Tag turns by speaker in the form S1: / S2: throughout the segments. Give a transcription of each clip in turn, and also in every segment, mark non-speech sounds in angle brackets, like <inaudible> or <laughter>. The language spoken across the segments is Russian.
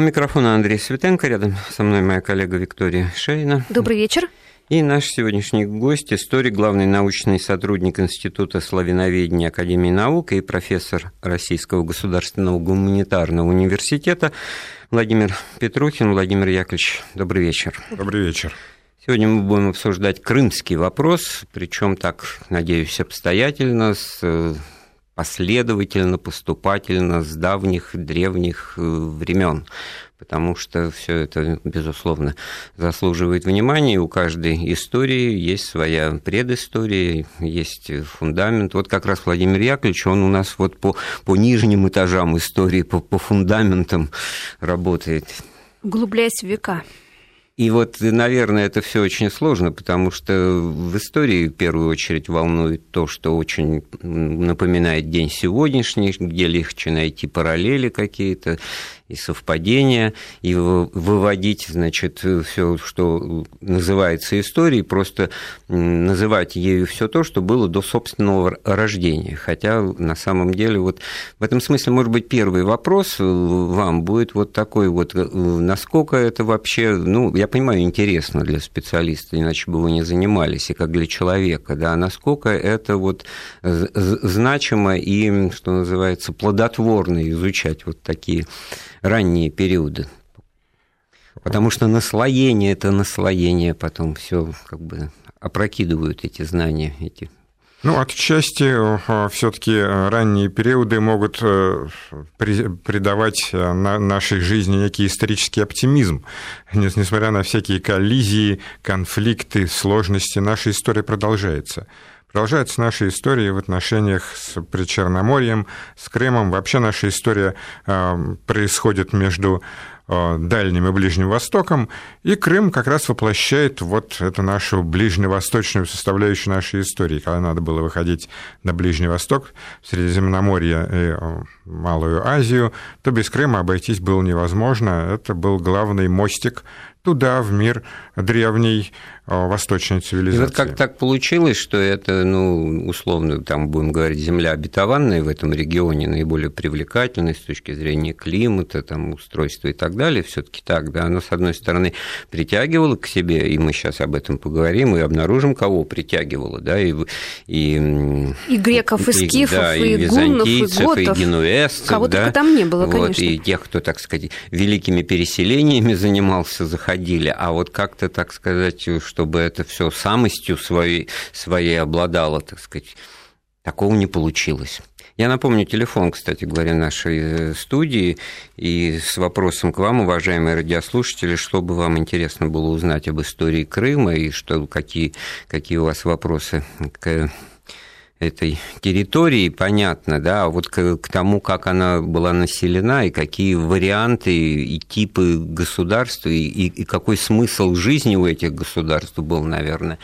S1: У микрофона Андрей Светенко, рядом со мной моя коллега Виктория Шейна.
S2: Добрый вечер.
S1: И наш сегодняшний гость, историк, главный научный сотрудник Института славяноведения Академии наук и профессор Российского государственного гуманитарного университета Владимир Петрухин. Владимир Яковлевич, добрый вечер.
S3: Добрый вечер.
S1: Сегодня мы будем обсуждать крымский вопрос, причем так, надеюсь, обстоятельно, с последовательно, поступательно с давних древних э, времен потому что все это, безусловно, заслуживает внимания. У каждой истории есть своя предыстория, есть фундамент. Вот как раз Владимир Яковлевич, он у нас вот по, по нижним этажам истории, по, по фундаментам работает.
S2: Углубляясь в века.
S1: И вот, наверное, это все очень сложно, потому что в истории в первую очередь волнует то, что очень напоминает день сегодняшний, где легче найти параллели какие-то и совпадения, и выводить, значит, все, что называется историей, просто называть ею все то, что было до собственного рождения. Хотя на самом деле вот в этом смысле, может быть, первый вопрос вам будет вот такой вот, насколько это вообще, ну, я понимаю, интересно для специалиста, иначе бы вы не занимались, и как для человека, да, насколько это вот значимо и, что называется, плодотворно изучать вот такие ранние периоды. Потому что наслоение это наслоение, потом все как бы опрокидывают эти знания, эти
S3: ну, отчасти э, все-таки ранние периоды могут э, придавать э, нашей жизни некий исторический оптимизм. Несмотря на всякие коллизии, конфликты, сложности, наша история продолжается. Продолжается наша история в отношениях с Причерноморьем, с Крымом. Вообще наша история э, происходит между э, Дальним и Ближним Востоком, и Крым как раз воплощает вот эту нашу ближневосточную составляющую нашей истории. Когда надо было выходить на Ближний Восток, Средиземноморье и э, Малую Азию, то без Крыма обойтись было невозможно. Это был главный мостик туда, в мир древней восточной цивилизации.
S1: И вот как так получилось, что это, ну, условно, там будем говорить, земля обетованная в этом регионе, наиболее привлекательная с точки зрения климата, там, устройства и так далее, все таки так, да, оно, с одной стороны, притягивало к себе, и мы сейчас об этом поговорим, и обнаружим, кого притягивало, да, и...
S2: И, и греков, и, и скифов, да, и, и гуннов, и готов.
S1: и генуэзцев,
S2: Кого да, только там не было,
S1: вот,
S2: конечно.
S1: И тех, кто, так сказать, великими переселениями занимался, заходили, а вот как-то, так сказать, что чтобы это все самостью своей, своей обладало, так сказать, такого не получилось. Я напомню телефон, кстати говоря, нашей э, студии, и с вопросом к вам, уважаемые радиослушатели, что бы вам интересно было узнать об истории Крыма, и что, какие, какие у вас вопросы к этой территории, понятно, да, вот к, к тому, как она была населена, и какие варианты и типы государств, и, и, и какой смысл жизни у этих государств был, наверное,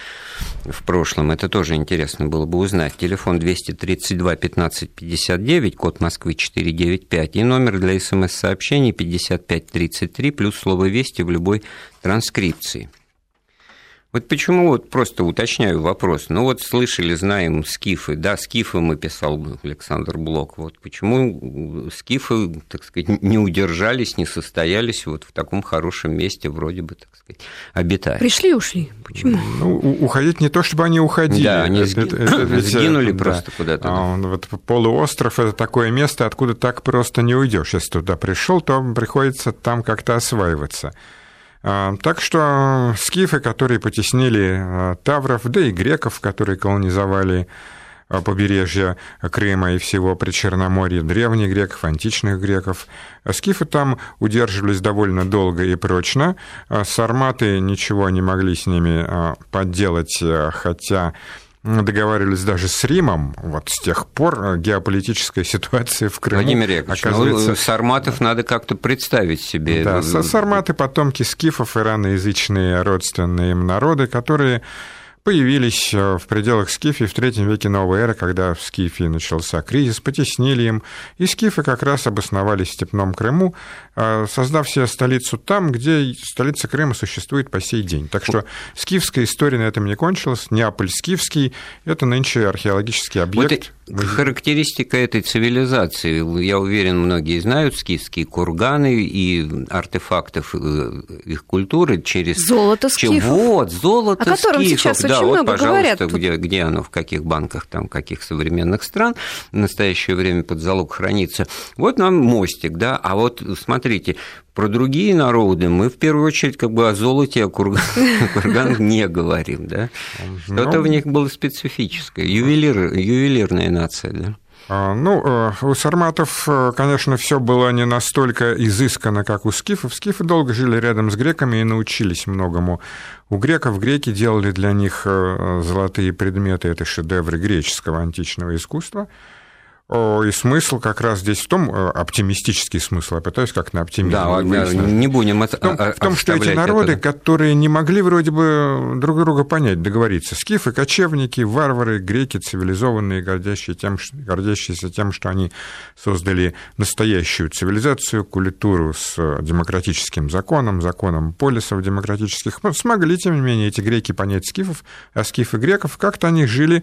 S1: в прошлом. Это тоже интересно было бы узнать. Телефон 232 15 59, код Москвы 495, и номер для смс-сообщений 5533, плюс слово «Вести» в любой транскрипции. Вот почему, вот просто уточняю вопрос, ну вот слышали, знаем скифы, да, скифы мы писал Александр Блок, вот почему скифы, так сказать, <laughs> не удержались, не состоялись вот в таком хорошем месте, вроде бы, так сказать, обитать?
S2: Пришли и ушли, почему?
S3: Ну, уходить не то, чтобы они уходили.
S1: Да, они это, сги... это, <laughs> это, сгинули да. просто куда-то.
S3: А, вот полуостров – это такое место, откуда так просто не уйдешь. Если туда пришел, то приходится там как-то осваиваться. А, так что скифы, которые потеснили а, тавров, да и греков, которые колонизовали а, побережье Крыма и всего Причерноморья, древних греков, античных греков. Скифы там удерживались довольно долго и прочно. Сарматы ничего не могли с ними подделать, хотя договаривались даже с Римом, вот с тех пор э, геополитическая ситуация в Крыму
S1: Владимир Яковлевич, ну, оказывается... ну, сарматов надо как-то представить себе.
S3: Да, сарматы, потомки скифов, ираноязычные родственные им народы, которые появились э, в пределах Скифии в третьем веке новой эры, когда в Скифии начался кризис, потеснили им, и скифы как раз обосновались в Степном Крыму, э, создав себе столицу там, где столица Крыма существует по сей день. Так что скифская история на этом не кончилась. Неаполь скифский – это нынче археологический объект.
S1: Вот Характеристика этой цивилизации, я уверен, многие знают, скифские курганы и артефактов э, их культуры через...
S2: Золото скифов.
S1: Вот, золото
S2: О котором
S1: скифов.
S2: сейчас
S1: да,
S2: очень
S1: вот,
S2: много
S1: пожалуйста,
S2: говорят.
S1: Где, где оно, в каких банках, там, каких современных стран в настоящее время под залог хранится. Вот нам мостик, да, а вот смотрите, про другие народы мы в первую очередь как бы о золоте, о <laughs> курганах не говорим, да. Что-то в них было специфическое, ювелир, ювелирная нация, да.
S3: А, ну, э, у сарматов, э, конечно, все было не настолько изысканно, как у скифов. Скифы долго жили рядом с греками и научились многому. У греков греки делали для них э, золотые предметы, это шедевры греческого античного искусства – и смысл как раз здесь в том, э, оптимистический смысл, я пытаюсь как на оптимизм
S1: Да, не будем от,
S3: в том, в том что эти народы, это. которые не могли вроде бы друг друга понять, договориться, скифы, кочевники, варвары, греки, цивилизованные, гордящие тем, гордящиеся тем, что они создали настоящую цивилизацию, культуру с демократическим законом, законом полисов демократических, смогли, тем не менее, эти греки понять скифов, а скифы греков, как-то они жили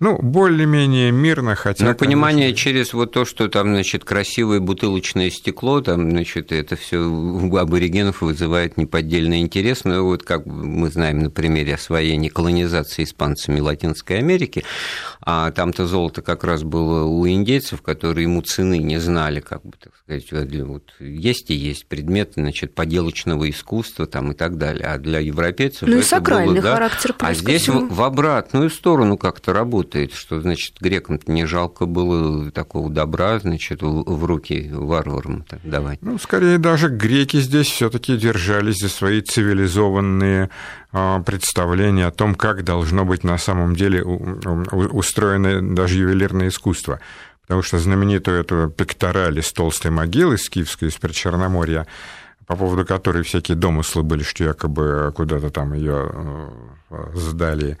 S3: ну, более-менее мирно, хотя...
S1: Но понимание конечно... через вот то, что там, значит, красивое бутылочное стекло, там, значит, это все у аборигенов вызывает неподдельный интерес. Но вот как мы знаем на примере освоения колонизации испанцами Латинской Америки, а там-то золото как раз было у индейцев, которые ему цены не знали, как бы, так сказать, вот есть и есть предметы, значит, поделочного искусства там и так далее. А для европейцев
S2: ну, и сакральный
S1: было, да,
S2: характер.
S1: А здесь в, в обратную сторону как-то работает работает, что, значит, грекам не жалко было такого добра, значит, в руки варварам так давать.
S3: Ну, скорее даже греки здесь все таки держались за свои цивилизованные а, представления о том, как должно быть на самом деле устроено даже ювелирное искусство. Потому что знаменитую эту пектораль из толстой могилы скифской из Причерноморья, по поводу которой всякие домыслы были, что якобы куда-то там ее э, сдали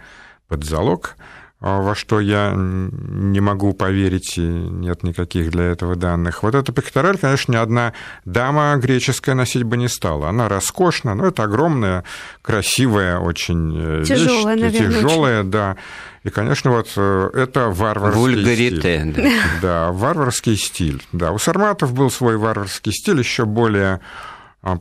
S3: под залог, во что я не могу поверить, и нет никаких для этого данных. Вот эта пектораль, конечно, ни одна дама греческая носить бы не стала. Она роскошна, но это огромная, красивая очень
S2: тяжелая,
S3: вещь,
S2: наверное,
S3: тяжелая, очень. да. И, конечно, вот э, это варварский
S1: Вульгарите,
S3: стиль. Да. да, варварский стиль. Да, у сарматов был свой варварский стиль, еще более а,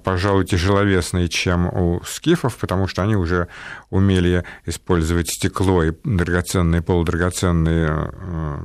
S3: пожалуй, тяжеловесные, чем у скифов, потому что они уже умели использовать стекло и драгоценные, полудрагоценные э,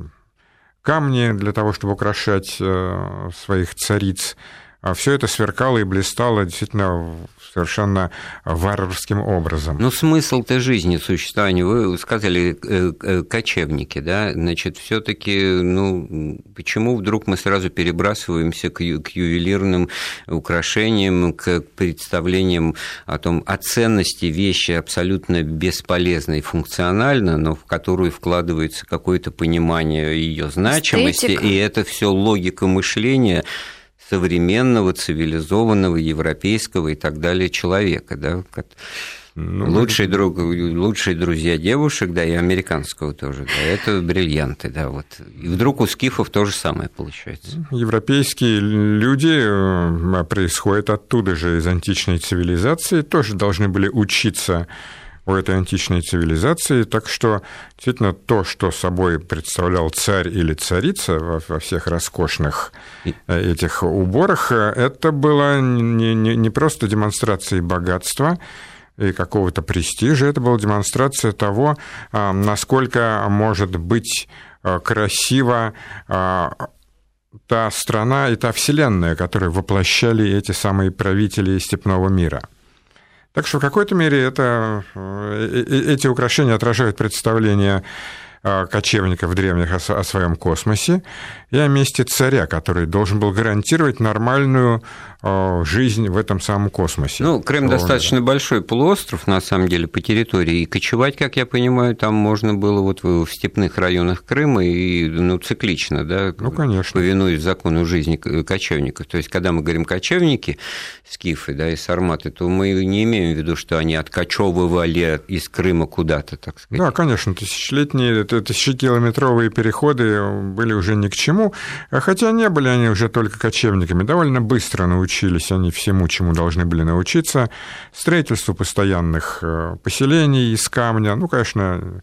S3: камни для того, чтобы украшать э, своих цариц. А все это сверкало и блистало действительно совершенно варварским образом.
S1: Ну, смысл-то жизни, существования, вы сказали, э, э, кочевники, да, значит, все таки ну, почему вдруг мы сразу перебрасываемся к, к ювелирным украшениям, к представлениям о том, о ценности вещи абсолютно бесполезной функционально, но в которую вкладывается какое-то понимание ее значимости, Эстетика. и это все логика мышления, современного, цивилизованного, европейского и так далее человека, да, ну, лучший друг, лучшие друзья девушек, да, и американского тоже, да, это бриллианты, да, вот. И вдруг у скифов то же самое получается.
S3: Европейские люди э, происходят оттуда же, из античной цивилизации, тоже должны были учиться у этой античной цивилизации. Так что действительно то, что собой представлял царь или царица во, всех роскошных э, этих уборах, э, это было не, не, не просто демонстрацией богатства, и какого-то престижа, это была демонстрация того, э, насколько может быть красиво та страна и та вселенная, которые воплощали эти самые правители степного мира. Так что в какой-то мере это, э, э, э, эти украшения отражают представление кочевников древних о своем космосе и о месте царя, который должен был гарантировать нормальную жизнь в этом самом космосе.
S1: Ну, Крым достаточно мира. большой полуостров, на самом деле, по территории, и кочевать, как я понимаю, там можно было вот в степных районах Крыма и, ну, циклично, да,
S3: ну, конечно.
S1: повинуясь закону жизни кочевников. То есть, когда мы говорим кочевники, скифы, да, и сарматы, то мы не имеем в виду, что они откочевывали из Крыма куда-то, так сказать.
S3: Да, конечно, тысячелетние, тысячекилометровые переходы были уже ни к чему, хотя не были они уже только кочевниками, довольно быстро научились учились они всему, чему должны были научиться, строительству постоянных э, поселений из камня, ну, конечно,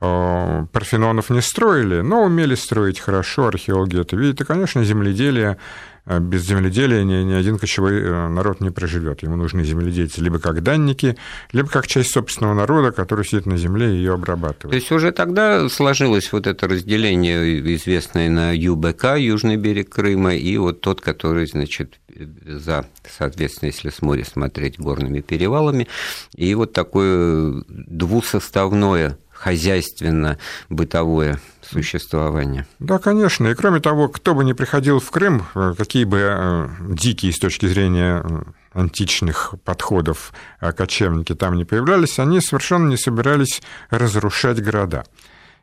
S3: Парфенонов не строили, но умели строить хорошо, археологи это видят. И, конечно, земледелие без земледелия ни, ни один кочевой э, народ не проживет. Ему нужны земледельцы либо как данники, либо как часть собственного народа, который сидит на земле и ее обрабатывает.
S1: То есть уже тогда сложилось вот это разделение, известное на ЮБК, Южный берег Крыма, и вот тот, который, значит, за, соответственно, если с моря смотреть горными перевалами, и вот такое двусоставное хозяйственно-бытовое существования.
S3: Да, конечно. И кроме того, кто бы ни приходил в Крым, э, какие бы э, дикие с точки зрения э, античных подходов кочевники там не появлялись, они совершенно не собирались разрушать города.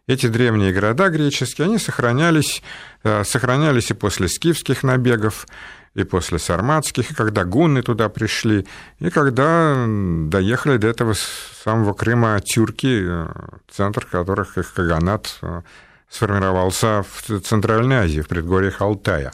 S3: Эти древние города греческие, они сохранялись, сохранялись и после скифских набегов, и после сарматских, и когда гунны туда пришли, и когда доехали до этого самого Крыма тюрки, центр которых их Каганат сформировался в Центральной Азии, в предгорьях Алтая.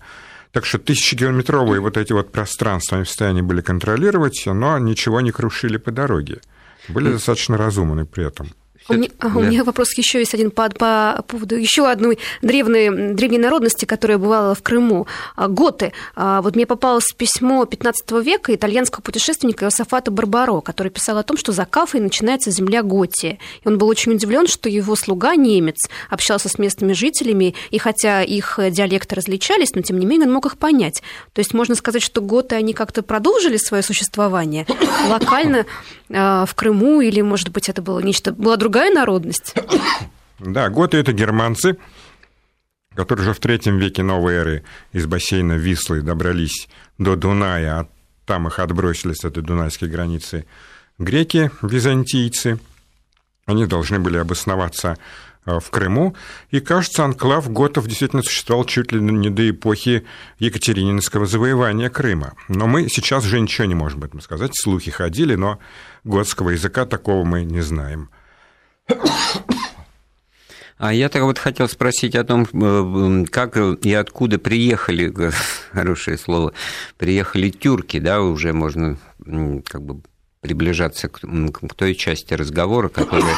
S3: Так что тысячекилометровые вот эти вот пространства они в состоянии были контролировать, но ничего не крушили по дороге. Были достаточно разумны при этом.
S2: У меня, да. у меня вопрос еще есть один по, по поводу еще одной древней, древней народности, которая бывала в Крыму. А, готы. А, вот мне попалось письмо 15 века итальянского путешественника Иосафата Барбаро, который писал о том, что за Кафой начинается земля Готия. И он был очень удивлен, что его слуга, немец, общался с местными жителями, и хотя их диалекты различались, но тем не менее он мог их понять. То есть можно сказать, что готы, они как-то продолжили свое существование локально а, в Крыму, или, может быть, это было нечто, была другая другая народность.
S3: Да, готы – это германцы, которые уже в третьем веке новой эры из бассейна Вислы добрались до Дуная, а там их отбросили с этой дунайской границы греки, византийцы. Они должны были обосноваться э, в Крыму. И, кажется, анклав готов действительно существовал чуть ли не до эпохи Екатерининского завоевания Крыма. Но мы сейчас уже ничего не можем об этом сказать. Слухи ходили, но готского языка такого мы не знаем.
S1: А я так вот хотел спросить о том, э, как и откуда приехали, <laughs> хорошее слово, приехали тюрки, да, уже можно как бы приближаться к, к той части разговора, которая,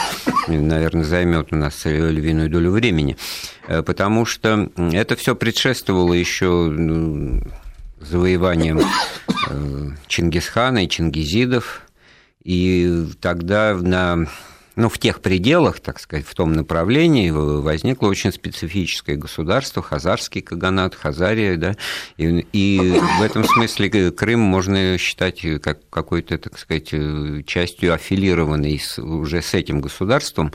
S1: наверное, займет у нас львиную долю времени, э, потому что это все предшествовало еще ну, завоеванием э, Чингисхана и чингизидов, и тогда на ну, в тех пределах, так сказать, в том направлении возникло очень специфическое государство, хазарский каганат, Хазария, да, и, и в этом смысле Крым можно считать как какой-то, так сказать, частью аффилированной с, уже с этим государством,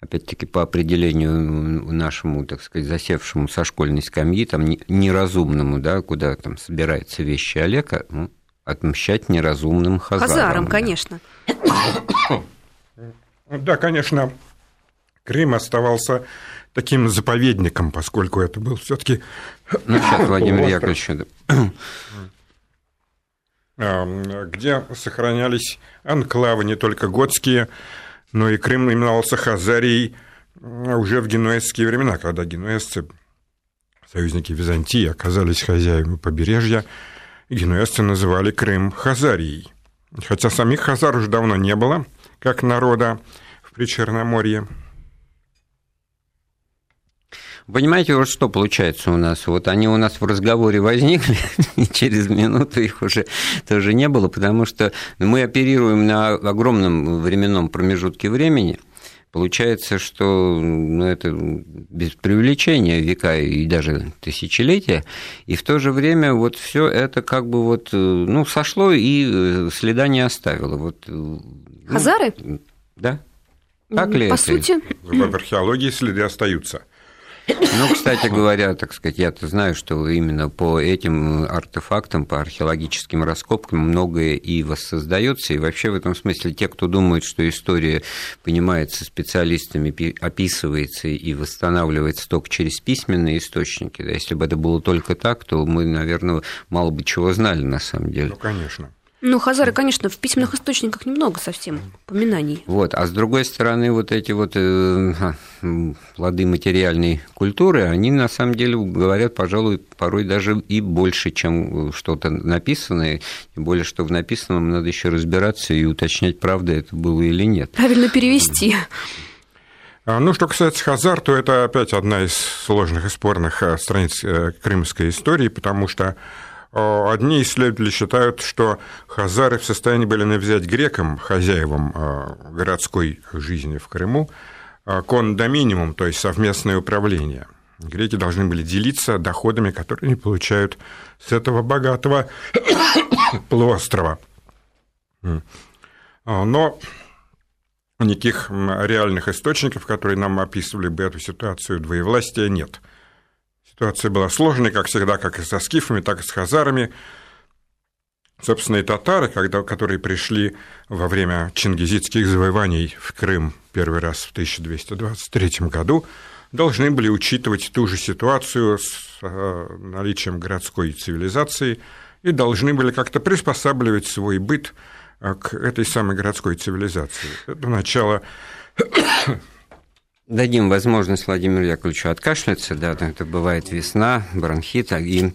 S1: опять-таки по определению нашему, так сказать, засевшему со школьной скамьи, там неразумному, да, куда там собираются вещи Олега, ну, отмщать неразумным хазарам. Хазарам,
S2: да. конечно. <coughs>
S3: Да, конечно, Крым оставался таким заповедником, поскольку это был все-таки.
S1: Ну, сейчас Владимир Яковлевич.
S3: А, где сохранялись анклавы не только готские, но и Крым именовался Хазарией уже в генуэзские времена, когда генуэзцы, союзники Византии, оказались хозяевами побережья, генуэзцы называли Крым Хазарией. Хотя самих хазар уже давно не было – как народа в Причерноморье.
S1: Понимаете, вот что получается у нас? Вот они у нас в разговоре возникли, <laughs> и через минуту их уже тоже не было, потому что мы оперируем на огромном временном промежутке времени. Получается, что ну, это без привлечения века и даже тысячелетия, и в то же время вот все это как бы вот ну, сошло и э, следа не оставило. Вот
S2: ну, Хазары?
S1: Да.
S2: Так ли По это? сути.
S3: В археологии следы остаются.
S1: Ну, кстати говоря, так сказать, я-то знаю, что именно по этим артефактам, по археологическим раскопкам многое и воссоздается. И вообще в этом смысле те, кто думает, что история понимается специалистами, описывается и восстанавливается только через письменные источники, да, если бы это было только так, то мы, наверное, мало бы чего знали на самом деле.
S3: Ну, конечно.
S2: Ну, хазары, конечно, в письменных источниках немного совсем упоминаний.
S1: Вот, а с другой стороны, вот эти вот э, плоды материальной культуры, они на самом деле говорят, пожалуй, порой даже и больше, чем что-то написанное, тем более, что в написанном надо еще разбираться и уточнять, правда это было или нет.
S2: Правильно перевести.
S3: Ну, что касается Хазар, то это опять одна из сложных и спорных страниц крымской истории, потому что Одни исследователи считают, что хазары в состоянии были навязать грекам, хозяевам городской жизни в Крыму, кондоминиум, то есть совместное управление. Греки должны были делиться доходами, которые они получают с этого богатого <coughs> полуострова. Но никаких реальных источников, которые нам описывали бы эту ситуацию двоевластия, нет. Ситуация была сложной, как всегда, как и со скифами, так и с хазарами. Собственно, и татары, когда, которые пришли во время чингизидских завоеваний в Крым первый раз в 1223 году, должны были учитывать ту же ситуацию с э, наличием городской цивилизации и должны были как-то приспосабливать свой быт э, к этой самой городской цивилизации. Это начало
S1: Дадим возможность Владимиру Яковлевичу откашляться, да, это бывает весна, бронхит, и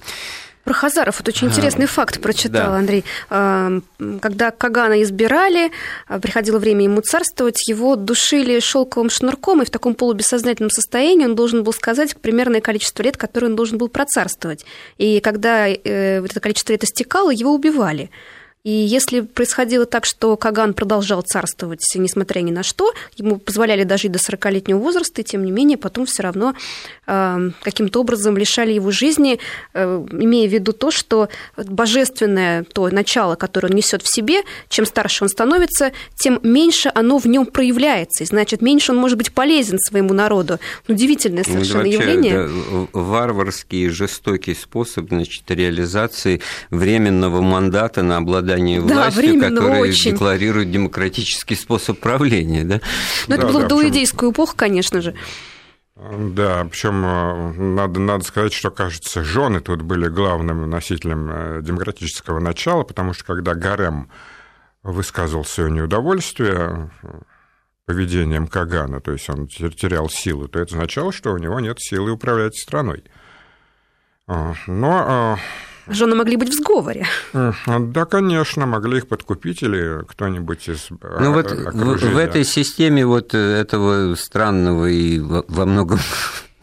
S2: про Хазаров вот очень интересный факт прочитал, да. Андрей. А, когда Кагана избирали, а, приходило время ему царствовать, его душили шелковым шнурком, и в таком полубессознательном состоянии он должен был сказать примерное количество лет, которое он должен был процарствовать. И когда э, это количество лет истекало, его убивали. И если происходило так, что Каган продолжал царствовать, несмотря ни на что, ему позволяли дожить до 40-летнего возраста, и тем не менее потом все равно э, каким-то образом лишали его жизни, э, имея в виду то, что божественное то начало, которое он несет в себе, чем старше он становится, тем меньше оно в нем проявляется, и значит, меньше он может быть полезен своему народу. Удивительное ну, совершенно ну, вообще, явление.
S1: Да, варварский, жестокий способ значит, реализации временного мандата на обладание обладание властью, да, которая очень. декларирует демократический способ правления. Да?
S2: Но ну, да, это было да, в доуидейскую эпоху, конечно же.
S3: Да, причем э, надо, надо сказать, что, кажется, жены тут были главным носителем э, демократического начала, потому что когда Гарем высказывал свое неудовольствие э, поведением Кагана, то есть он терял силу, то это означало, что у него нет силы управлять страной. Но
S2: Жены могли быть в сговоре.
S3: Да, конечно, могли их подкупить или кто-нибудь из
S1: Ну вот в, в этой системе вот этого странного и во многом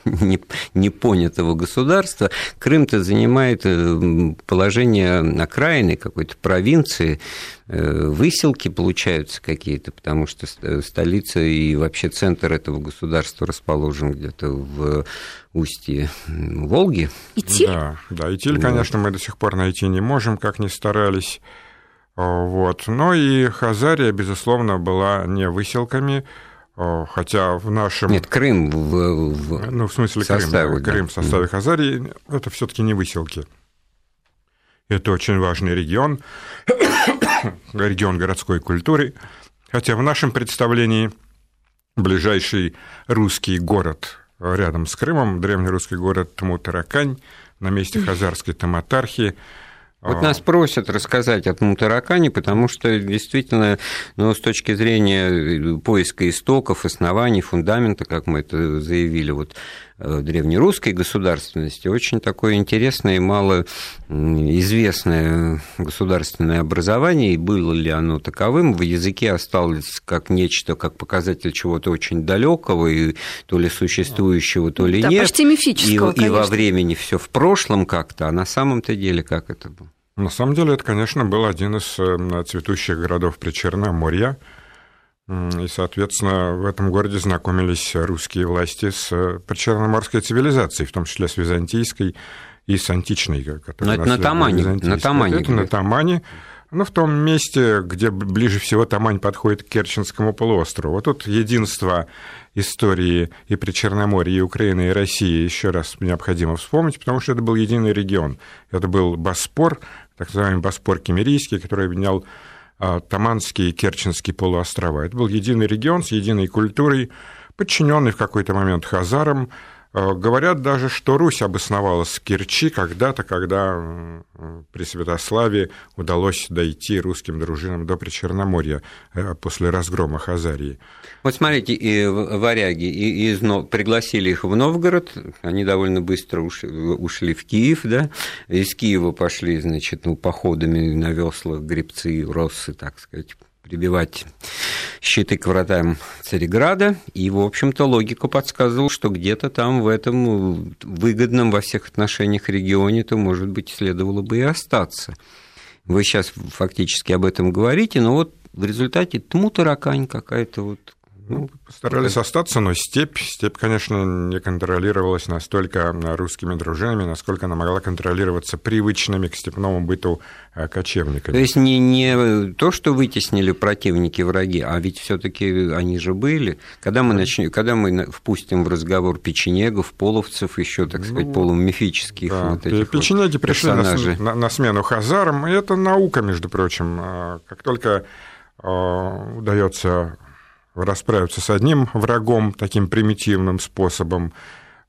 S1: <laughs> непонятого государства, Крым-то занимает э, положение окраины какой-то провинции, э, выселки получаются какие-то, потому что столица и вообще центр этого государства расположен где-то в устье Волги.
S2: Итиль?
S3: Да, да, Итиль, конечно, мы до сих пор найти не можем, как ни старались. Вот. Но и Хазария, безусловно, была не выселками, Хотя в нашем...
S1: Нет, Крым в,
S3: в... Ну, в смысле составе, Крым, да. Крым в составе Хазарии, это все таки не выселки. Это очень важный регион, <coughs> регион городской культуры. Хотя в нашем представлении ближайший русский город рядом с Крымом, древнерусский город Тмутаракань, на месте <coughs> хазарской Таматархи,
S1: вот нас просят рассказать о Мутаракане, потому что действительно, ну, с точки зрения э, поиска истоков, оснований, фундамента, как мы это заявили, вот древнерусской государственности, очень такое интересное и малоизвестное государственное образование, и было ли оно таковым, в языке осталось как нечто, как показатель чего-то очень далекого, и то ли существующего, то ли да, нет.
S2: Почти мифического,
S1: и, и во времени все в прошлом как-то, а на самом-то деле как это было?
S3: На самом деле это, конечно, был один из э, цветущих городов Причерноморья. И, соответственно, в этом городе знакомились русские власти с э, причерноморской цивилизацией, в том числе с византийской и с античной.
S1: Но это на Тамане. На Тамане.
S3: Это на Тамане. Ну, в том месте, где ближе всего Тамань подходит к Керченскому полуострову. Вот тут единство истории и Причерноморья, и Украины, и России еще раз необходимо вспомнить, потому что это был единый регион. Это был Боспор, так называемый Боспор Кемерийский, который объединял Таманские и Керченские полуострова. Это был единый регион с единой культурой, подчиненный в какой-то момент хазарам, говорят даже, что Русь обосновалась в Керчи когда-то, когда при Святославе удалось дойти русским дружинам до Причерноморья э, после разгрома Хазарии.
S1: Вот смотрите, и варяги и из, пригласили их в Новгород, они довольно быстро ушли в Киев, да, из Киева пошли, значит, ну, походами на веслах гребцы, россы, так сказать, прибивать щиты к вратам Цареграда, и, в общем-то, логика подсказывала, что где-то там в этом выгодном во всех отношениях регионе-то, может быть, следовало бы и остаться. Вы сейчас фактически об этом говорите, но вот в результате тму таракань какая-то вот
S3: ну, постарались остаться, но степь, степь, конечно, не контролировалась настолько русскими дружинами, насколько она могла контролироваться привычными к степному быту э, кочевниками.
S1: То есть не, не то, что вытеснили противники враги, а ведь все таки они же были. Когда мы, начнем, когда мы впустим в разговор печенегов, половцев, еще, так сказать, ну, полумифических да. вот этих
S3: Печенеги вот пришли на, на, на смену хазарам, и это наука, между прочим. Как только удается расправиться с одним врагом таким примитивным способом,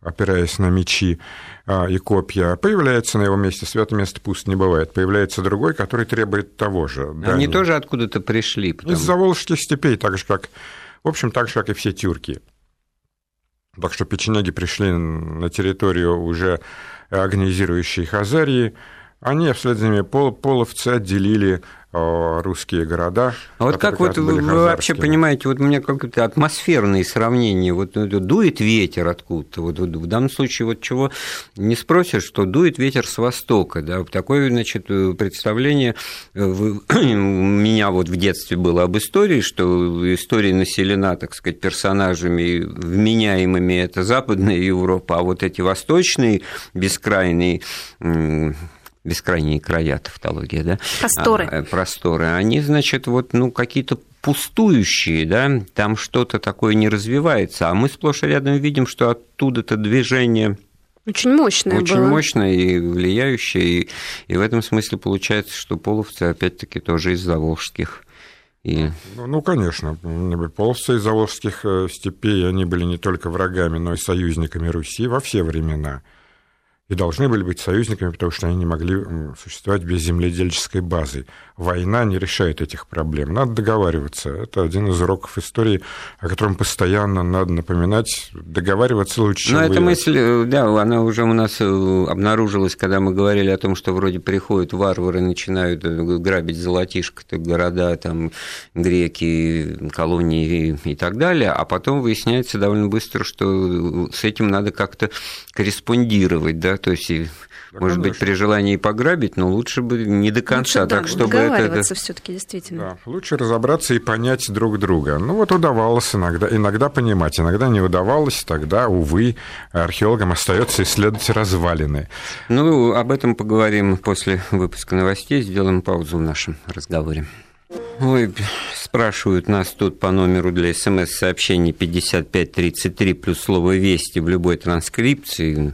S3: опираясь на мечи а, и копья, появляется на его месте, святое место пусть не бывает, появляется другой, который требует того же.
S1: Они да, тоже откуда-то пришли?
S3: Потому... Из заволжских степей, так же, как, в общем, так же, как и все тюрки. Так что печенеги пришли на территорию уже агонизирующей Хазарии, они вслед за ними пол, половцы отделили русские города.
S1: А вот как вот вы, вы вообще понимаете, вот у меня какое-то атмосферные сравнения, вот дует ветер откуда-то, вот в данном случае вот чего не спросишь, что дует ветер с востока, да, такое, значит, представление <clears throat> у меня вот в детстве было об истории, что история населена, так сказать, персонажами вменяемыми, это Западная Европа, а вот эти восточные бескрайние бескрайние края, тавтология, да?
S2: Просторы.
S1: А, просторы. Они, значит, вот, ну, какие-то пустующие, да, там что-то такое не развивается, а мы сплошь и рядом видим, что оттуда-то движение
S2: очень мощное
S1: Очень
S2: было.
S1: мощное и влияющее, и, и в этом смысле получается, что половцы, опять-таки, тоже из заволжских.
S3: И... Ну, ну, конечно, половцы из заволжских э, степей, они были не только врагами, но и союзниками Руси во все времена и должны были быть союзниками, потому что они не могли существовать без земледельческой базы. Война не решает этих проблем. Надо договариваться. Это один из уроков истории, о котором постоянно надо напоминать. Договариваться лучше, чем
S1: Но эта мысль, э, да, она уже у нас э, обнаружилась, когда мы говорили о том, что вроде приходят варвары, начинают э, грабить золотишко, города, там, греки, колонии и так далее, а потом выясняется довольно быстро, что с этим надо как-то корреспондировать, да, то есть, да, может конечно. быть, при желании пограбить, но лучше бы не до конца,
S2: лучше,
S1: так
S2: да,
S1: чтобы
S2: это... все таки действительно.
S3: Да, лучше разобраться и понять друг друга. Ну вот удавалось иногда, иногда понимать, иногда не удавалось, тогда, увы, археологам остается исследовать развалины.
S1: Ну, об этом поговорим после выпуска новостей, сделаем паузу в нашем разговоре. Ой, спрашивают нас тут по номеру для смс-сообщений 5533 плюс слово «Вести» в любой транскрипции.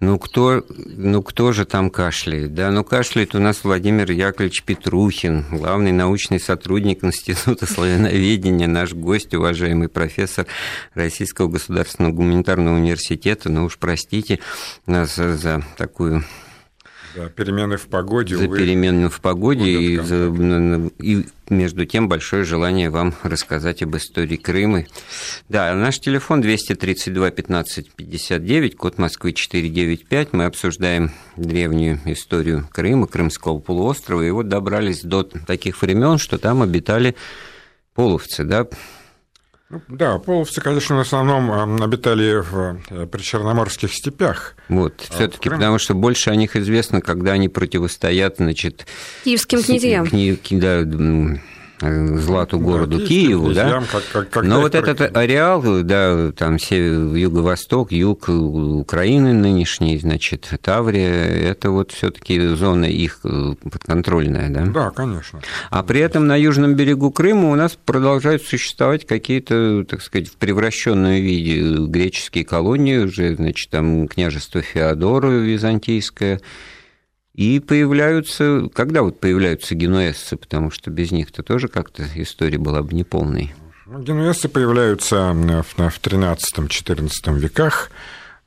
S1: Ну кто, ну кто же там кашляет? Да, ну кашляет у нас Владимир Яковлевич Петрухин, главный научный сотрудник Института славяноведения, наш гость, уважаемый профессор Российского государственного гуманитарного университета. Ну уж простите нас за такую
S3: да, перемены в погоде.
S1: За перемены в погоде и, за, и между тем большое желание вам рассказать об истории Крыма. Да, наш телефон 232 15 59, код Москвы 495. Мы обсуждаем древнюю историю Крыма, Крымского полуострова, и вот добрались до таких времен, что там обитали половцы, да,
S3: да, половцы, конечно, в основном обитали в э, причерноморских степях.
S1: Вот, а все-таки, потому что больше о них известно, когда они противостоят, значит,
S2: киевским князьям.
S1: Кни, да, Злату городу да, Киеву, да. Как, как, как Но вот этот ареал, да, там юго-восток, юг Украины нынешней, значит, Таврия, это вот все-таки зона их э, подконтрольная, да?
S3: Да, конечно.
S1: А при этом на южном берегу Крыма у нас продолжают существовать какие-то, так сказать, в превращенном виде греческие колонии, уже, значит, там княжество Феодора византийское, и появляются, когда вот появляются генуэзцы, потому что без них-то тоже как-то история была бы неполной.
S3: Ну, генуэзцы появляются в XIII-XIV веках,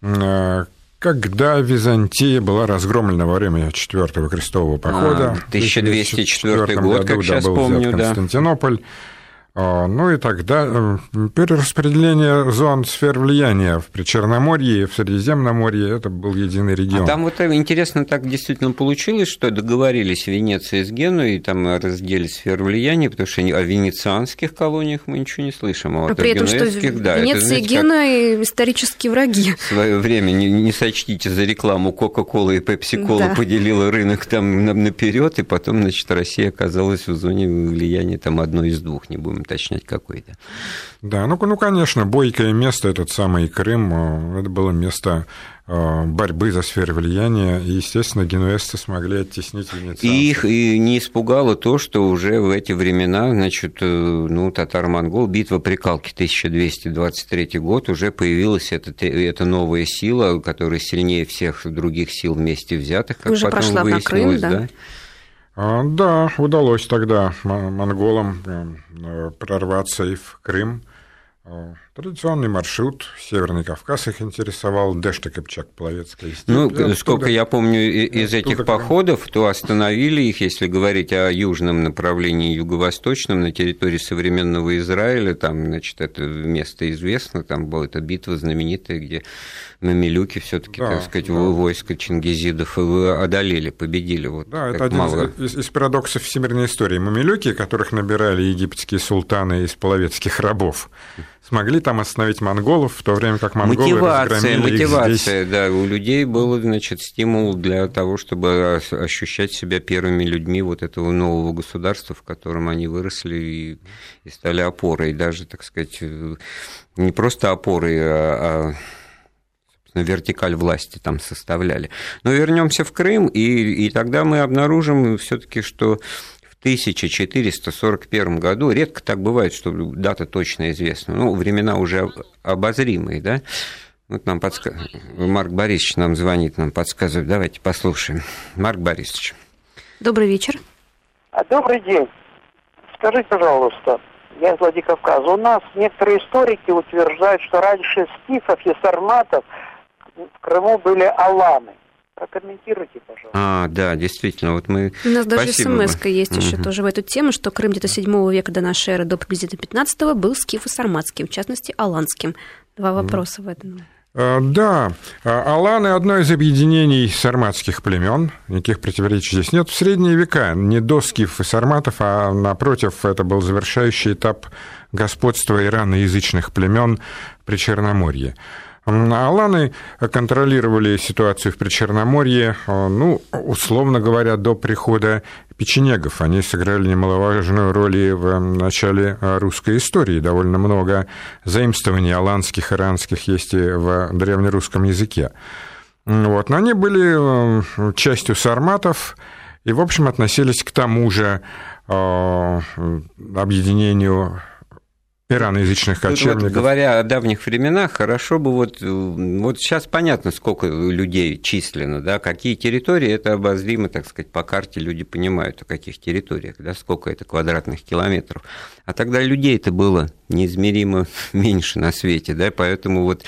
S3: э, когда Византия была разгромлена во время Четвертого крестового похода. А,
S1: 1204 год, году, как да, сейчас
S3: был
S1: помню,
S3: да. Константинополь. А, ну и тогда э, перераспределение зон сфер влияния в Причерноморье и в Средиземноморье это был единый регион. А
S1: там вот интересно так действительно получилось, что договорились Венеция с Генуей, там разделили сфер влияния, потому что о венецианских колониях мы ничего не слышим. А,
S2: вот а при этом, что да, Венеция и Генуя исторические враги.
S1: В свое время, не, не сочтите за рекламу, Кока-Кола и Пепси-Кола да. поделила рынок там наперед, и потом, значит, Россия оказалась в зоне влияния там одной из двух, не будем уточнять какой-то.
S3: Да, ну, ну, конечно, бойкое место, этот самый Крым, э, это было место э, борьбы за сферы влияния, и, естественно, генуэзцы смогли оттеснить венецианцев.
S1: И их и не испугало то, что уже в эти времена, значит, э, ну, татар-монгол, битва при Калке, 1223 год, уже появилась эта, эта новая сила, которая сильнее всех других сил вместе взятых, как
S2: уже
S1: потом
S2: прошла
S1: выяснилось,
S2: на Крым,
S1: да? да?
S3: А, да, удалось тогда монголам э, прорваться и в Крым. Традиционный маршрут, Северный Кавказ их интересовал, Дэшта, Копчак, Пловецкая степь.
S1: Ну, оттуда, сколько я помню из этих походов, то остановили их, если говорить о южном направлении, юго-восточном, на территории современного Израиля, там, значит, это место известно, там была эта битва знаменитая, где мамилюки все таки да, так сказать, да. войско чингизидов одолели, победили. Вот,
S3: да, это один мало... из, из парадоксов всемирной истории. Мамилюки, которых набирали египетские султаны из половецких рабов, смогли там остановить монголов, в то время как монголы
S1: мотивация, мотивация,
S3: их здесь.
S1: да, у людей был, значит, стимул для того, чтобы ощущать себя первыми людьми вот этого нового государства, в котором они выросли и, и стали опорой, даже, так сказать, не просто опорой, а, а вертикаль власти там составляли. Но вернемся в Крым, и, и тогда мы обнаружим все-таки, что 1441 году, редко так бывает, что дата точно известна, ну, времена уже обозримые, да, вот нам подск... Марк Борисович нам звонит, нам подсказывает. Давайте послушаем. Марк Борисович.
S2: Добрый вечер.
S4: А, добрый день. Скажите, пожалуйста, я из Владикавказа. У нас некоторые историки утверждают, что раньше скифов и сарматов в Крыму были аланы. Прокомментируйте, пожалуйста.
S1: А, да, действительно, вот мы...
S2: У нас даже смс есть угу. еще тоже в эту тему, что Крым где-то 7 века до нашей эры, до приблизительно 15 был скифо-сарматским, в частности, аланским. Два вопроса угу. в этом.
S3: Э, да, э, Аланы – одно из объединений сарматских племен, никаких противоречий здесь нет. В средние века не до скифов и сарматов, а напротив, это был завершающий этап господства ираноязычных племен при Черноморье. Аланы контролировали ситуацию в Причерноморье, э, ну, условно говоря, до прихода печенегов. Они сыграли немаловажную роль и в начале русской истории. Довольно много заимствований аланских, иранских есть и в древнерусском языке. Вот. Но они были э, частью сарматов и, в общем, относились к тому же э, объединению ираноязычных кочевников. Вот,
S1: говоря о давних временах, хорошо бы вот, вот сейчас понятно, сколько людей численно, да, какие территории, это обозримо, так сказать, по карте люди понимают, о каких территориях, да, сколько это квадратных километров. А тогда людей это было неизмеримо <laughs> меньше на свете, да, поэтому вот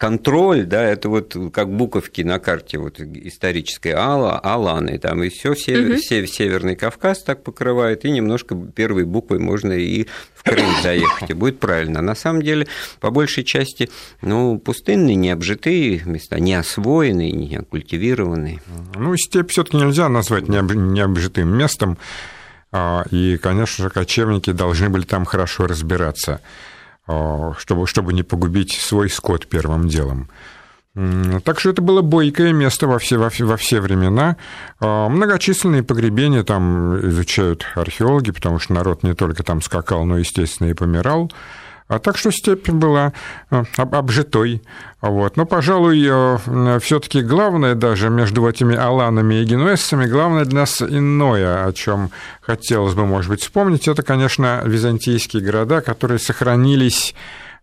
S1: контроль, да, это вот как буковки на карте вот исторической Алла, Аланы, там и все север, угу. север, Северный Кавказ так покрывает, и немножко первой буквой можно и в Крым заехать, и будет правильно. На самом деле, по большей части, ну, пустынные, необжитые места, не освоенные, не культивированные.
S3: Ну, степь все таки нельзя назвать необжитым местом, а, и, конечно же, кочевники должны были там хорошо разбираться. А, чтобы, чтобы не погубить свой скот первым делом. Так что это было бойкое место во все, во все, во все времена. А, многочисленные погребения там изучают археологи, потому что народ не только там скакал, но, естественно, и помирал. А так что степь была э, обжитой. Вот. Но, пожалуй, э, все-таки главное даже между этими аланами и генуэзцами, главное для нас иное, о чем хотелось бы, может быть, вспомнить, это, конечно, византийские города, которые сохранились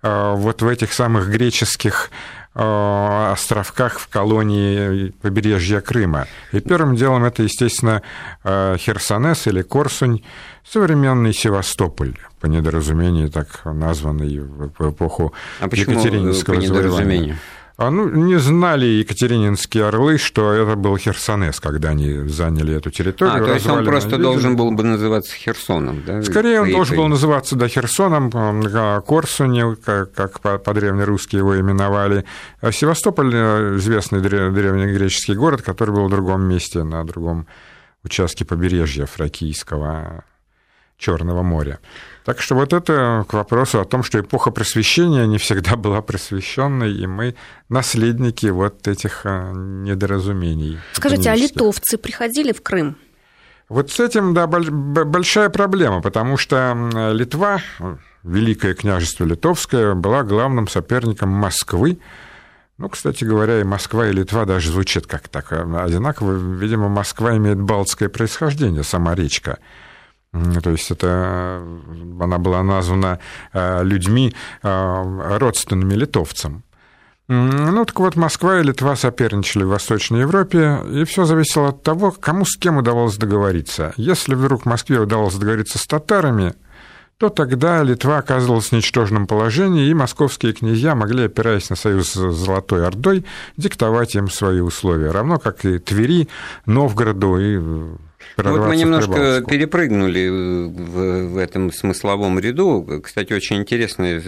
S3: э, вот в этих самых греческих островках в колонии побережья Крыма. И первым делом это, естественно, Херсонес или Корсунь, современный Севастополь по недоразумению так названный в эпоху
S1: а
S3: Екатерининского
S1: по недоразумению?
S3: А, ну, не знали екатерининские орлы, что это был Херсонес, когда они заняли эту территорию.
S1: А, то есть он просто должен был бы называться Херсоном, да?
S3: Скорее, он должен был называться, да, Херсоном, Корсуне, как, как по-древнерусски его именовали. А Севастополь э, – известный древнегреческий город, который был в другом месте, на другом участке побережья Фракийского Черного моря. Так что вот это к вопросу о том, что эпоха просвещения не всегда была просвещенной, и мы наследники вот этих а, недоразумений.
S2: Скажите, а литовцы приходили в Крым?
S3: Вот с этим, да, большая проблема, потому что Литва, Великое княжество Литовское, была главным соперником Москвы. Ну, кстати говоря, и Москва, и Литва даже звучат как так а, одинаково. Видимо, Москва имеет балтское происхождение, сама речка. То есть это она была названа э, людьми, э, родственными литовцам. Ну, так вот, Москва и Литва соперничали в Восточной Европе, и все зависело от того, кому с кем удавалось договориться. Если вдруг Москве удалось договориться с татарами, то тогда Литва оказывалась в ничтожном положении, и московские князья могли, опираясь на союз с Золотой Ордой, диктовать им свои условия, равно как и Твери, Новгороду и
S1: вот мы немножко перепрыгнули в, в этом смысловом ряду. Кстати, очень интересное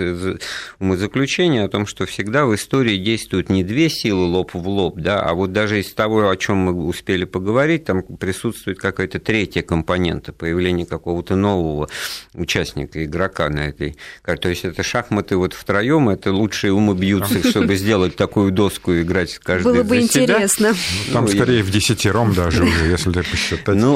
S1: умозаключение о том, что всегда в истории действуют не две силы лоб в лоб, да, а вот даже из того, о чем мы успели поговорить, там присутствует какая-то третья компонента, появление какого-то нового участника, игрока на этой карте. То есть это шахматы вот втроем, это лучшие умы бьются, чтобы сделать такую доску и играть каждый
S2: Было бы интересно.
S3: Ну, там скорее в десятером даже уже, если посчитать.
S1: Ну,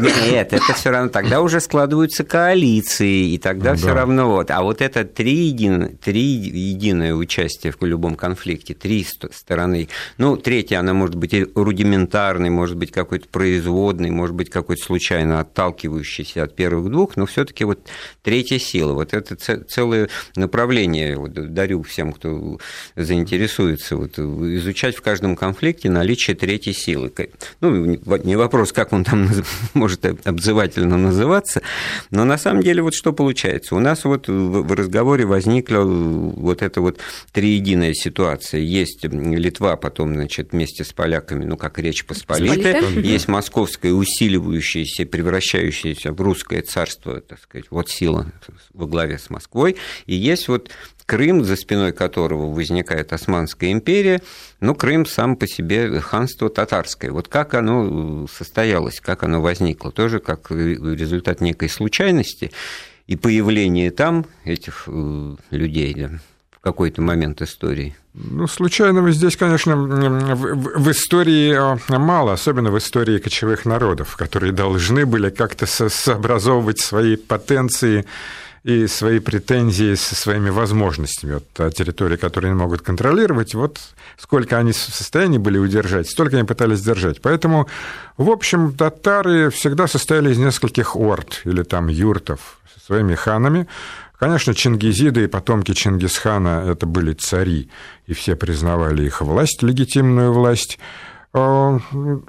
S1: нет, это все равно тогда уже складываются коалиции, и тогда ну, все равно вот. А вот это три, един, три единое участие в любом конфликте, три стороны. Ну, третья, она может быть рудиментарной, может быть какой-то производной, может быть какой-то случайно отталкивающийся от первых двух, но все-таки вот третья сила. Вот это целое направление. Вот дарю всем, кто заинтересуется, вот, изучать в каждом конфликте наличие третьей силы. Ну, не вопрос, как он там <laughs> может обзывательно называться, но на самом деле вот что получается. У нас вот в разговоре возникла вот эта вот триединая ситуация. Есть Литва, потом, значит, вместе с поляками, ну, как Речь Посполитая, есть московское усиливающееся, превращающееся в русское царство, так сказать, вот сила во главе с Москвой, и есть вот Крым, за спиной которого возникает Османская империя, ну, Крым сам по себе ханство татарское. Вот как оно состоялось, как оно возникло, тоже как результат некой случайности и появления там этих э, людей да, в какой-то момент истории.
S3: Ну, случайного здесь, конечно, в, в истории э, мало, особенно в истории кочевых народов, которые должны были как-то сообразовывать свои потенции и свои претензии со своими возможностями. Вот территории, которые они могут контролировать, вот сколько они в состоянии были удержать, столько они пытались держать. Поэтому, в общем, татары всегда состояли из нескольких орд или там юртов со своими ханами. Конечно, чингизиды и потомки Чингисхана – это были цари, и все признавали их власть, легитимную власть. Э,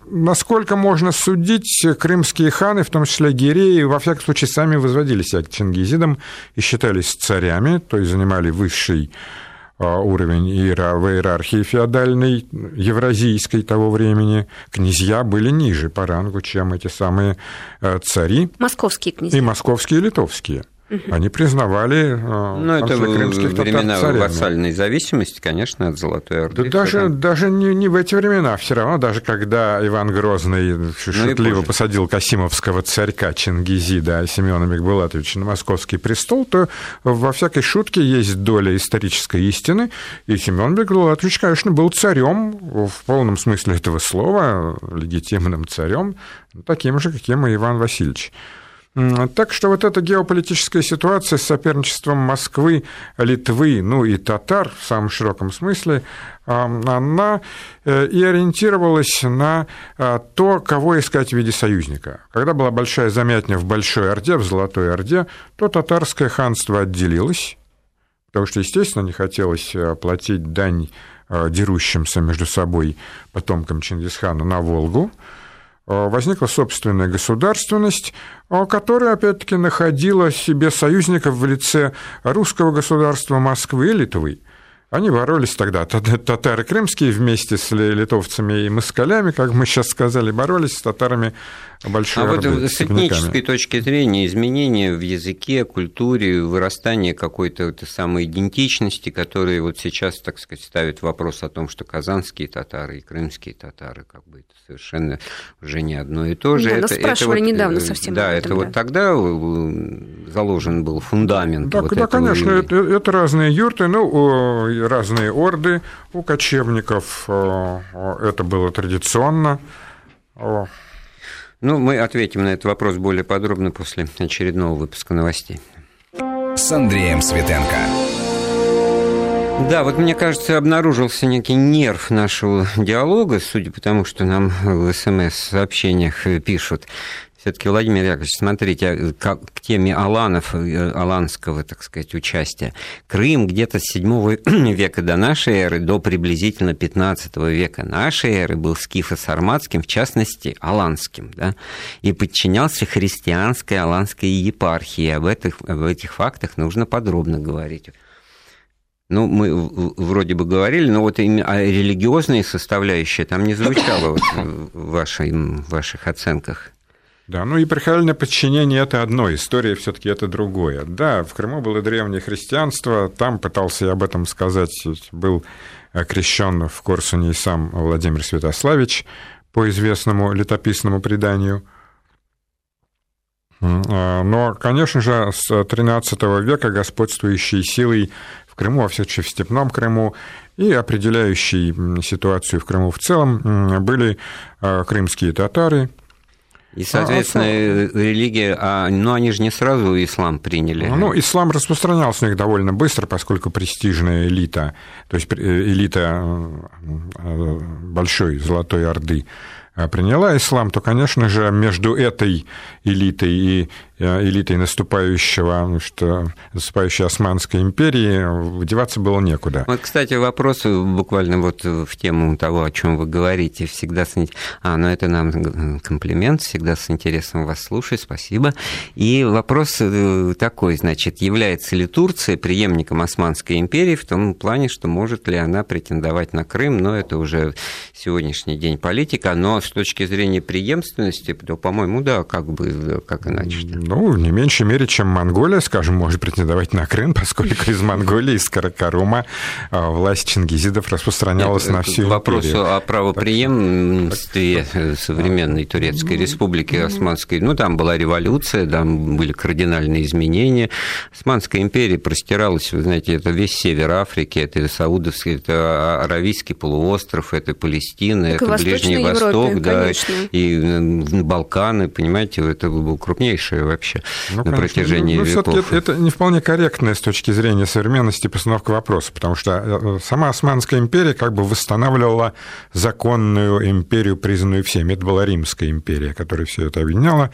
S3: насколько можно судить, крымские ханы, в том числе гиреи, во всяком случае, сами возводили себя к чингизидам и считались царями, то есть занимали высший э, уровень в иерархии феодальной, евразийской того времени. Князья были ниже по рангу, чем эти самые э, цари.
S2: Московские князья.
S3: И московские, и литовские. Они признавали
S1: э, ну, это крымских времена татар вассальной зависимости, конечно, от Золотой Орды.
S3: Да даже, даже не, не в эти времена, все равно, даже когда Иван Грозный ну, шутливо посадил Касимовского царька Чингизида Семена Микбулатовича на московский престол, то во всякой шутке есть доля исторической истины, и Семен Микбулатович, конечно, был царем в полном смысле этого слова, легитимным царем, таким же, каким и Иван Васильевич. Так что вот эта геополитическая ситуация с соперничеством Москвы, Литвы, ну и татар в самом широком смысле, она э, и ориентировалась на э, то, кого искать в виде союзника. Когда была большая замятня в Большой Орде, в Золотой Орде, то татарское ханство отделилось, потому что, естественно, не хотелось э, платить дань дерущимся между собой потомкам Чингисхана на Волгу, Э, возникла собственная государственность, э, которая, опять-таки, находила себе союзников в лице русского государства Москвы и Литвы. Они боролись тогда, татары крымские вместе с литовцами и москалями, как мы сейчас сказали, боролись с татарами большой
S1: А вот с этнической точки зрения изменения в языке, культуре, вырастание какой-то этой самой идентичности, которые вот сейчас, так сказать, ставят вопрос о том, что казанские татары и крымские татары, как бы это совершенно уже не одно и то же.
S2: Да,
S1: это,
S2: спрашивали
S1: это вот,
S2: недавно совсем
S1: Да,
S2: этом,
S1: это вот тогда заложен был фундамент.
S3: Да,
S1: вот
S3: да конечно, это, это разные юрты, ну, разные орды у кочевников, это было традиционно.
S1: Ну, мы ответим на этот вопрос более подробно после очередного выпуска новостей.
S5: С Андреем Светенко.
S1: Да, вот мне кажется, обнаружился некий нерв нашего диалога, судя по тому, что нам в СМС-сообщениях пишут. Все-таки, Владимир Яковлевич, смотрите, к, к теме Аланов, э, аланского, так сказать, участия. Крым где-то с 7 <clears throat> века до нашей эры, до приблизительно 15 века нашей эры был скифо-сарматским, в частности, аланским, да, и подчинялся христианской аланской епархии. Об этих, об этих фактах нужно подробно говорить. Ну, мы вроде бы говорили, но вот именно а религиозные составляющие там не звучало вот в, вашей, в ваших оценках.
S3: Да, ну и прихальное подчинение – это одно, история все таки это другое. Да, в Крыму было древнее христианство, там пытался я об этом сказать, был окрещен в Корсуне и сам Владимир Святославич по известному летописному преданию. Но, конечно же, с XIII века господствующей силой в Крыму, во всяком в Степном Крыму, и определяющей ситуацию в Крыму в целом были крымские татары –
S1: и, соответственно, а, а религия, а, ну, они же не сразу ислам приняли.
S3: Ну, ислам распространялся у них довольно быстро, поскольку престижная элита, то есть э, элита э, большой Золотой Орды приняла ислам, то, конечно же, между этой элитой и э, элитой наступающего, что, наступающей Османской империи деваться было некуда.
S1: Вот, кстати, вопрос буквально вот в тему того, о чем вы говорите, всегда с... А, ну это нам комплимент, всегда с интересом вас слушать, спасибо. И вопрос э, такой, значит, является ли Турция преемником Османской империи в том плане, что может ли она претендовать на Крым, но это уже сегодняшний день политика, но с точки зрения преемственности, то, по-моему, да, как бы, как иначе -то.
S3: Ну, в не меньшей мере, чем Монголия, скажем, может претендовать на Крым, <laughs> поскольку из Монголии, из Каракарума а, власть чингизидов распространялась Нет, на всю
S1: вопрос о правопреемстве современной Турецкой ну, республики. Османской, ну, там была революция, там были кардинальные изменения. Османская империя простиралась, вы знаете, это весь север Африки, это Саудовский, это Аравийский полуостров, это Палестина, так это Ближний Восток, Европе, да, конечно. и Балканы, понимаете, это было крупнейшее вообще ну, на конечно. протяжении ну,
S3: веков. все-таки это не вполне корректная с точки зрения современности постановка вопроса, потому что э, сама Османская империя как бы восстанавливала законную империю, признанную всеми. Это была Римская империя, которая все это объединяла.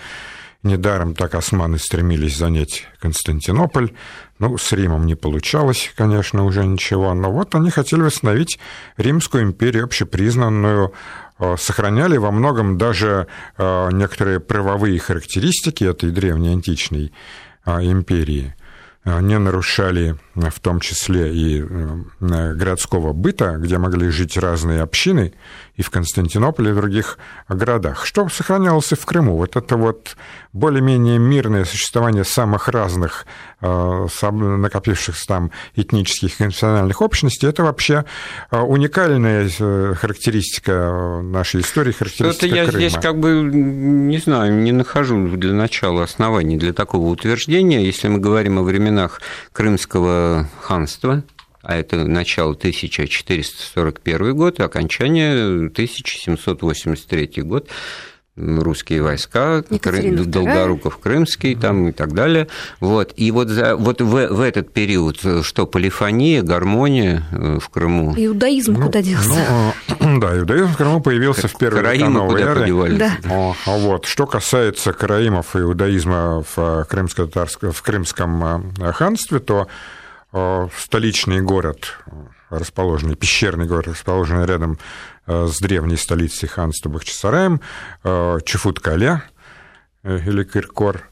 S3: Недаром так османы стремились занять Константинополь. Ну, с Римом не получалось, конечно, уже ничего. Но вот они хотели восстановить Римскую империю, общепризнанную, сохраняли во многом даже э, некоторые правовые характеристики этой древней античной э, империи, не нарушали в том числе и городского быта, где могли жить разные общины, и в Константинополе, и в других городах. Что сохранялось и в Крыму? Вот это вот более-менее мирное существование самых разных э, накопившихся там этнических и национальных общностей, это вообще э, уникальная э, характеристика нашей истории, характеристика
S1: Это я
S3: Крыма.
S1: здесь как бы, не знаю, не нахожу для начала оснований для такого утверждения. Если мы говорим о временах Крымского ханства, а это начало 1441 год и окончание 1783 год, русские войска, Екатерина Долгоруков Крымский там и так далее. Вот. И вот, за, вот в, в этот период что, полифония, гармония э, в Крыму?
S2: Иудаизм ну, куда делся?
S3: Ну, <clears throat> да, иудаизм в Крыму появился как в первые века новой
S1: куда эры. Подевались? Да.
S3: А вот. Что касается караимов и иудаизма в, в Крымском э, ханстве, то Э, столичный город, расположенный, пещерный город, расположенный рядом э, с древней столицей ханства Бахчисараем, э, Чуфут-Кале или Киркор,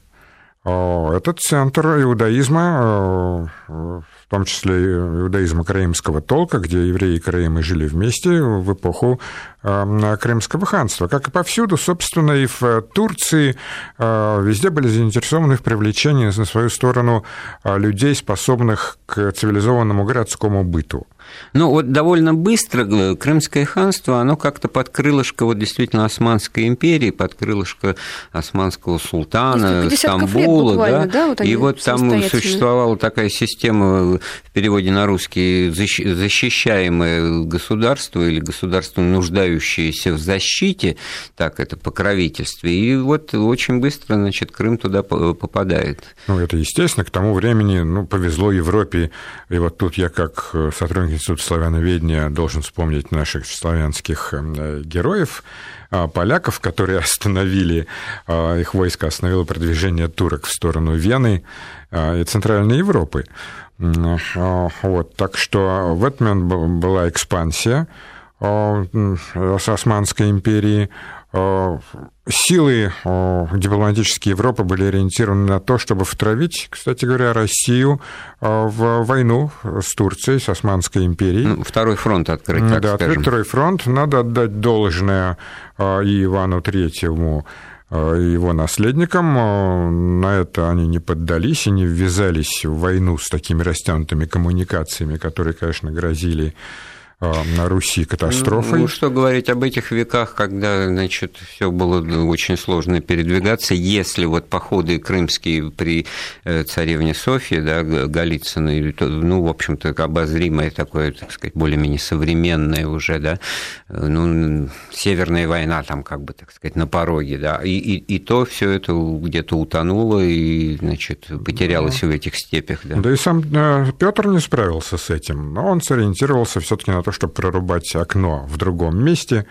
S3: Это центр иудаизма, в том числе иудаизма крымского толка, где евреи и крымы жили вместе в эпоху Крымского ханства. Как и повсюду, собственно, и в Турции везде были заинтересованы в привлечении на свою сторону людей, способных к цивилизованному городскому быту.
S1: Ну, вот довольно быстро э, Крымское ханство, оно как-то под крылышко вот действительно Османской империи, под крылышко османского султана, Стамбула, да, да вот и вот там существовала такая система в переводе на русский защищаемое государство или государство, нуждающееся в защите, так это покровительстве, и вот очень быстро, значит, Крым туда попадает.
S3: Ну, это естественно, к тому времени, ну, повезло Европе, и вот тут я как э, сотрудник Институт славяноведения должен вспомнить наших славянских э, героев, а, поляков, которые <laughs> остановили, а, их войско остановило продвижение турок в сторону Вены а, и Центральной Европы. Вот, так что в этот момент была экспансия Османской империи, силы дипломатические Европы были ориентированы на то, чтобы втравить, кстати говоря, Россию в войну с Турцией, с Османской империей. Ну,
S1: второй фронт открыть, так
S3: Да, открыть второй фронт. Надо отдать должное и Ивану Третьему, и его наследникам. На это они не поддались и не ввязались в войну с такими растянутыми коммуникациями, которые, конечно, грозили на Руси катастрофой.
S1: Ну, что говорить об этих веках, когда, значит, все было очень сложно передвигаться, если вот походы крымские при э, царевне Софье, да, Голицыной, ну, в общем-то, обозримое такое, так сказать, более-менее современное уже, да, э, ну, Северная война там, как бы, так сказать, на пороге, да, и, и, и то все это где-то утонуло и, значит, потерялось да. в этих степях, да.
S3: Да и сам э, Петр не справился с этим, но он сориентировался все-таки на то, чтобы прорубать окно в другом месте.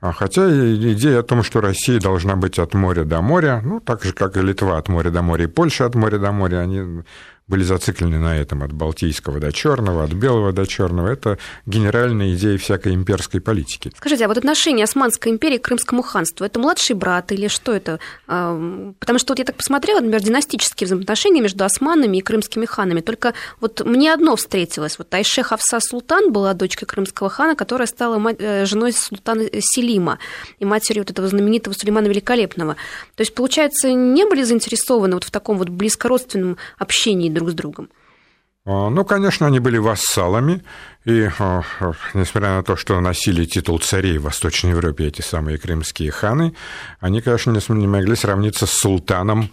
S3: А хотя идея о том, что Россия должна быть от моря до моря, ну, так же, как и Литва от моря до моря, и Польша от моря до моря, они были зациклены на этом от Балтийского до Черного, от Белого до Черного. Это генеральная идея всякой имперской политики.
S2: Скажите, а вот отношение Османской империи к Крымскому ханству, это младший брат или что это? Потому что вот я так посмотрела, например, династические взаимоотношения между османами и крымскими ханами. Только вот мне одно встретилось. Вот Айше Хавса Султан была дочкой крымского хана, которая стала э, женой султана Селима и матерью вот этого знаменитого Сулеймана Великолепного. То есть, получается, не были заинтересованы вот в таком вот близкородственном общении друг с другом?
S3: А, ну, конечно, они были вассалами, и а, несмотря на то, что носили титул царей в Восточной Европе эти самые крымские ханы, они, конечно, не могли сравниться с султаном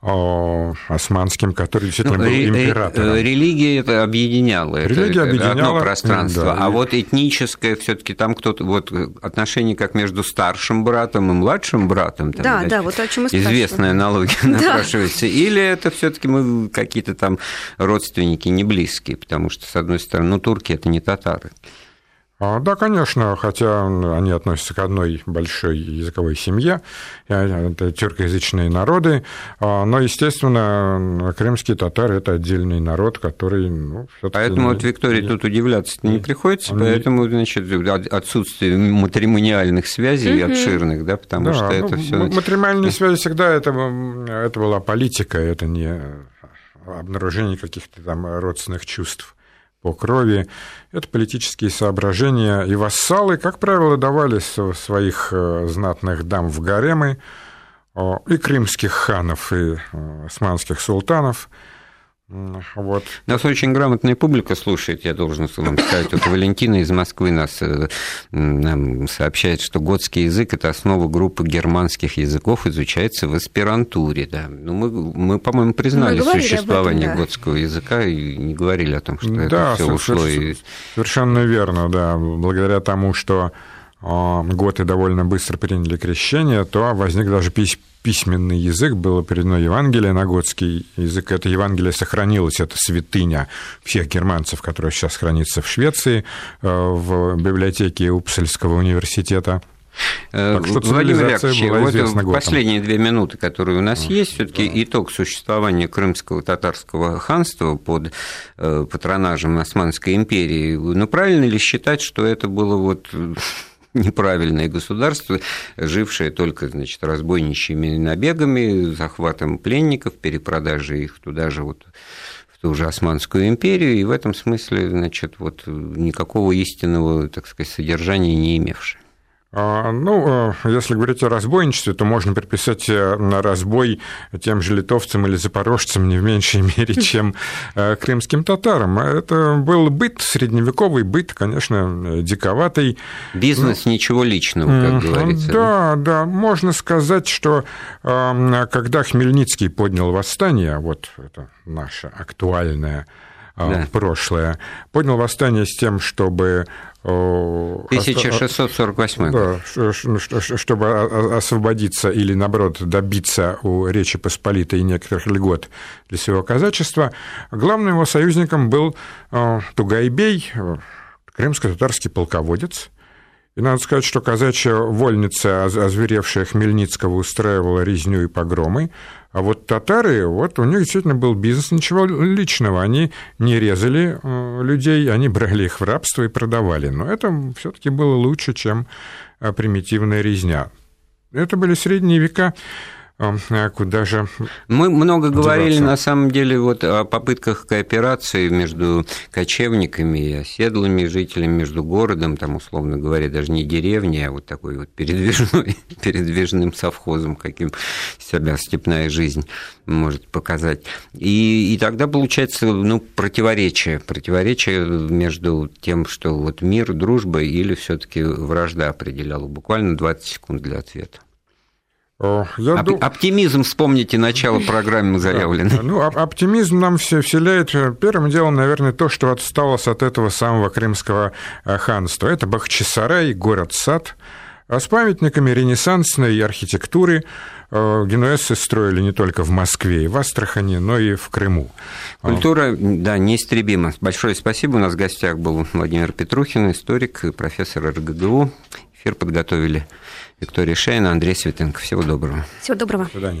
S3: османским, который действительно ну, был императором.
S1: Религия это объединяла. Религия это объединяла одно пространство. Да, а и... вот этническое все таки там кто-то... Вот отношения как между старшим братом и младшим братом. Там,
S2: да, да, вот о чем и
S1: Известная аналогия <laughs> напрашивается. Или это все таки мы какие-то там родственники не близкие, потому что, с одной стороны, ну, турки – это не татары.
S3: А, да, конечно, хотя они относятся к одной большой языковой семье, это тюркоязычные народы, а, но, естественно, крымские татары – это отдельный народ, который… Ну,
S1: поэтому вот Виктории тут удивляться не приходится, они... поэтому, значит, отсутствие матримониальных связей угу. обширных, да, потому да, что это ну, все.
S3: Матримониальные <laughs> связи всегда это, это была политика, это не обнаружение каких-то там родственных чувств по крови. Это политические соображения. И вассалы, как правило, давали своих э, знатных дам в гаремы, и крымских ханов, и э, османских султанов –
S1: вот. Нас очень грамотная публика слушает, я должен вам сказать. Вот Валентина из Москвы нас э, нам сообщает, что готский язык – это основа группы германских языков, изучается в аспирантуре. Да. Ну, мы, мы, по-моему, признали мы существование этом, да. готского языка и не говорили о том, что да, это все ушло. И...
S3: Совершенно верно, да. Благодаря тому, что готы довольно быстро приняли крещение, то возник даже письменный язык, было передано Евангелие на готский язык. Это Евангелие сохранилось, это святыня всех германцев, которая сейчас хранится в Швеции, э, в библиотеке Упсельского университета.
S1: Э, так что Владимир Яковлевич, вот последние две минуты, которые у нас а, есть, все-таки да. итог существования крымского татарского ханства под э, патронажем Османской империи. Ну, правильно ли считать, что это было вот неправильное государство, жившее только, значит, разбойничьими набегами, захватом пленников, перепродажей их туда же вот в ту же Османскую империю, и в этом смысле, значит, вот никакого истинного, так сказать, содержания не имевшее.
S3: А, ну, э, если говорить о разбойничестве, то можно приписать э, на разбой тем же литовцам или запорожцам не в меньшей <laughs> мере, чем э, крымским татарам. Это был быт, средневековый быт, конечно, диковатый.
S1: Бизнес ну, ничего личного, как говорится.
S3: Да, да, можно сказать, что когда Хмельницкий поднял восстание, вот это наше актуальное да. прошлое, поднял восстание с тем, чтобы
S1: 1648
S3: да, чтобы освободиться или, наоборот, добиться у Речи Посполитой некоторых льгот для своего казачества, главным его союзником был Тугайбей, крымско-татарский полководец, и надо сказать, что казачья вольница, озверевшая Хмельницкого, устраивала резню и погромы, а вот татары, вот у них действительно был бизнес, ничего личного. Они не резали э, людей, они брали их в рабство и продавали. Но это все таки было лучше, чем э, примитивная резня. Это были средние века. А куда же
S1: Мы много деваться? говорили, на самом деле, вот о попытках кооперации между кочевниками и оседлыми жителями, между городом, там, условно говоря, даже не деревней, а вот такой вот передвижной, <laughs> передвижным совхозом, каким себя степная жизнь может показать. И, и тогда получается ну, противоречие, противоречие между тем, что вот мир, дружба или все таки вражда определяла. Буквально 20 секунд для ответа. Я Оп- дум... Оптимизм, вспомните, начало программы заявленной.
S3: Ну, оптимизм нам все вселяет первым делом, наверное, то, что осталось от этого самого крымского э, ханства. Это Бахчисарай, город-сад, а с памятниками ренессансной архитектуры э, генуэзцы строили не только в Москве и в Астрахани, но и в Крыму.
S1: Культура, да, неистребима. Большое спасибо. У нас в гостях был Владимир Петрухин, историк, профессор РГГУ. Эфир подготовили Виктория Шейна, Андрей Светенко. Всего доброго.
S2: Всего доброго.
S3: До свидания.